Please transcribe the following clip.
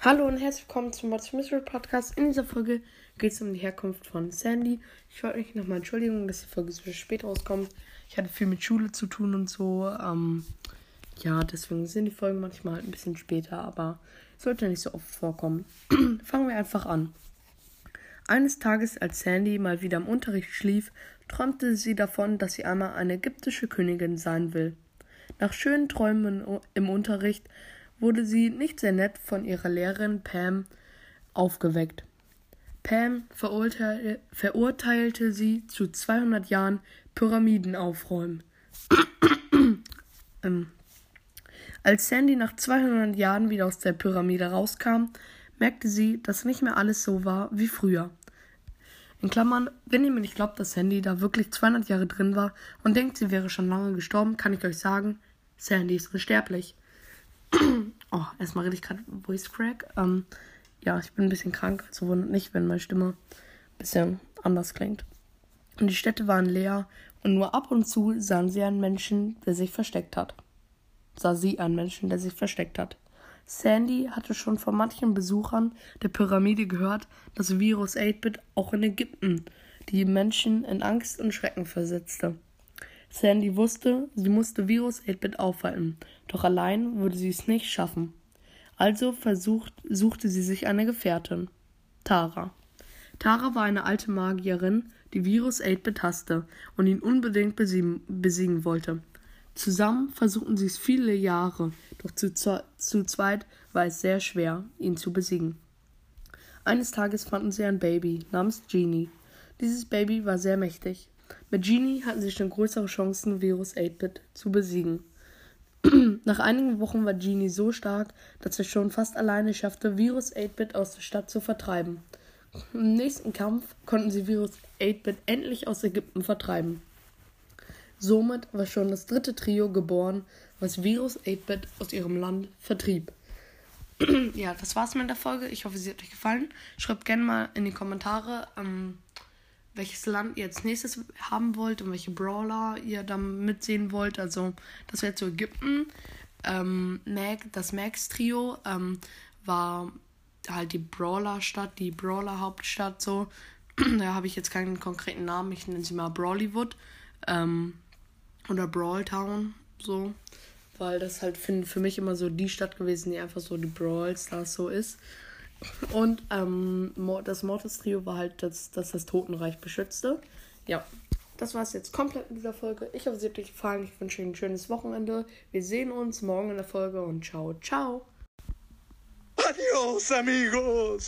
Hallo und herzlich willkommen zum What's Mystery Podcast. In dieser Folge geht es um die Herkunft von Sandy. Ich wollte mich nochmal entschuldigen, dass die Folge so spät rauskommt. Ich hatte viel mit Schule zu tun und so. Ähm, ja, deswegen sind die Folgen manchmal halt ein bisschen später, aber sollte nicht so oft vorkommen. Fangen wir einfach an. Eines Tages, als Sandy mal wieder im Unterricht schlief, träumte sie davon, dass sie einmal eine ägyptische Königin sein will. Nach schönen Träumen im Unterricht wurde sie nicht sehr nett von ihrer Lehrerin Pam aufgeweckt. Pam verurteilte, verurteilte sie zu 200 Jahren Pyramiden aufräumen. ähm. Als Sandy nach 200 Jahren wieder aus der Pyramide rauskam, merkte sie, dass nicht mehr alles so war wie früher. In Klammern, wenn ihr mir nicht glaubt, dass Sandy da wirklich 200 Jahre drin war und denkt, sie wäre schon lange gestorben, kann ich euch sagen, Sandy ist unsterblich. oh, erstmal rede ich gerade Voice Crack. Ähm, ja, ich bin ein bisschen krank, also wundert nicht, wenn meine Stimme ein bisschen anders klingt. Und die Städte waren leer und nur ab und zu sahen sie einen Menschen, der sich versteckt hat. Sah sie einen Menschen, der sich versteckt hat. Sandy hatte schon von manchen Besuchern der Pyramide gehört, dass Virus 8-Bit auch in Ägypten die Menschen in Angst und Schrecken versetzte. Sandy wusste, sie musste Virus 8-Bit aufhalten, doch allein würde sie es nicht schaffen. Also versucht, suchte sie sich eine Gefährtin. Tara. Tara war eine alte Magierin, die Virus 8-Bit hasste und ihn unbedingt besiegen, besiegen wollte. Zusammen versuchten sie es viele Jahre, doch zu, zu zweit war es sehr schwer, ihn zu besiegen. Eines Tages fanden sie ein Baby namens Genie. Dieses Baby war sehr mächtig. Mit Genie hatten sie schon größere Chancen, Virus 8-Bit zu besiegen. Nach einigen Wochen war Genie so stark, dass er schon fast alleine schaffte, Virus 8-Bit aus der Stadt zu vertreiben. Im nächsten Kampf konnten sie Virus 8-Bit endlich aus Ägypten vertreiben. Somit war schon das dritte Trio geboren, was Virus 8-Bit aus ihrem Land vertrieb. ja, das war's mit der Folge. Ich hoffe, sie hat euch gefallen. Schreibt gerne mal in die Kommentare, ähm, welches Land ihr als nächstes haben wollt und welche Brawler ihr da mitsehen wollt. Also, das wäre zu Ägypten. Ähm, Mag, das Max-Trio ähm, war halt die Brawler-Stadt, die Brawler-Hauptstadt so. da habe ich jetzt keinen konkreten Namen, ich nenne sie mal Brawlywood ähm, oder Brawltown so, weil das halt für, für mich immer so die Stadt gewesen, die einfach so die Brawl Stars so ist. Und ähm, das Mortis-Trio war halt, das, das das Totenreich beschützte. Ja, das war es jetzt komplett in dieser Folge. Ich hoffe, es hat euch gefallen. Ich wünsche euch ein schönes Wochenende. Wir sehen uns morgen in der Folge und ciao, ciao. Adios, amigos.